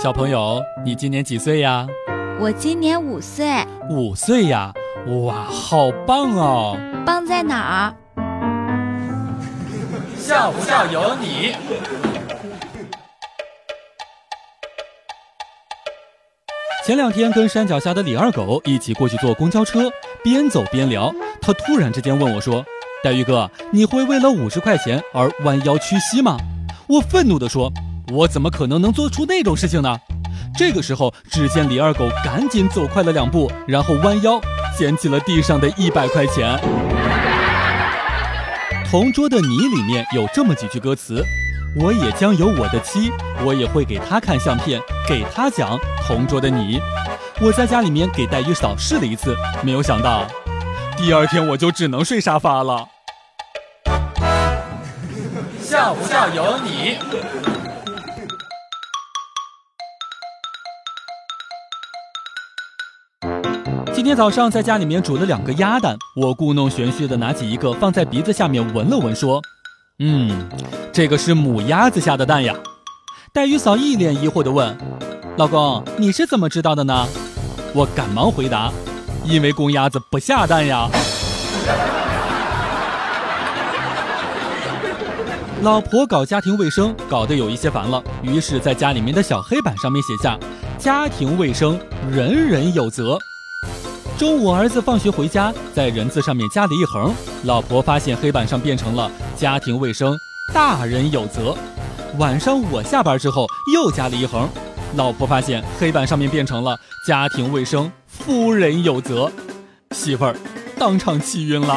小朋友，你今年几岁呀？我今年五岁。五岁呀？哇，好棒哦！棒在哪儿？笑不笑由你。前两天跟山脚下的李二狗一起过去坐公交车，边走边聊。他突然之间问我说：“黛玉哥，你会为了五十块钱而弯腰屈膝吗？”我愤怒地说。我怎么可能能做出那种事情呢？这个时候，只见李二狗赶紧走快了两步，然后弯腰捡起了地上的一百块钱。《同桌的你》里面有这么几句歌词：“我也将有我的妻，我也会给她看相片，给她讲同桌的你。”我在家里面给黛玉嫂试了一次，没有想到，第二天我就只能睡沙发了。笑不笑由你。今天早上在家里面煮了两个鸭蛋，我故弄玄虚的拿起一个放在鼻子下面闻了闻，说：“嗯，这个是母鸭子下的蛋呀。”黛玉嫂一脸疑惑的问：“老公，你是怎么知道的呢？”我赶忙回答：“因为公鸭子不下蛋呀。”老婆搞家庭卫生搞得有一些烦了，于是在家里面的小黑板上面写下：“家庭卫生，人人有责。”中午，儿子放学回家，在人字上面加了一横。老婆发现黑板上变成了“家庭卫生，大人有责”。晚上我下班之后又加了一横，老婆发现黑板上面变成了“家庭卫生，夫人有责”。媳妇儿当场气晕了。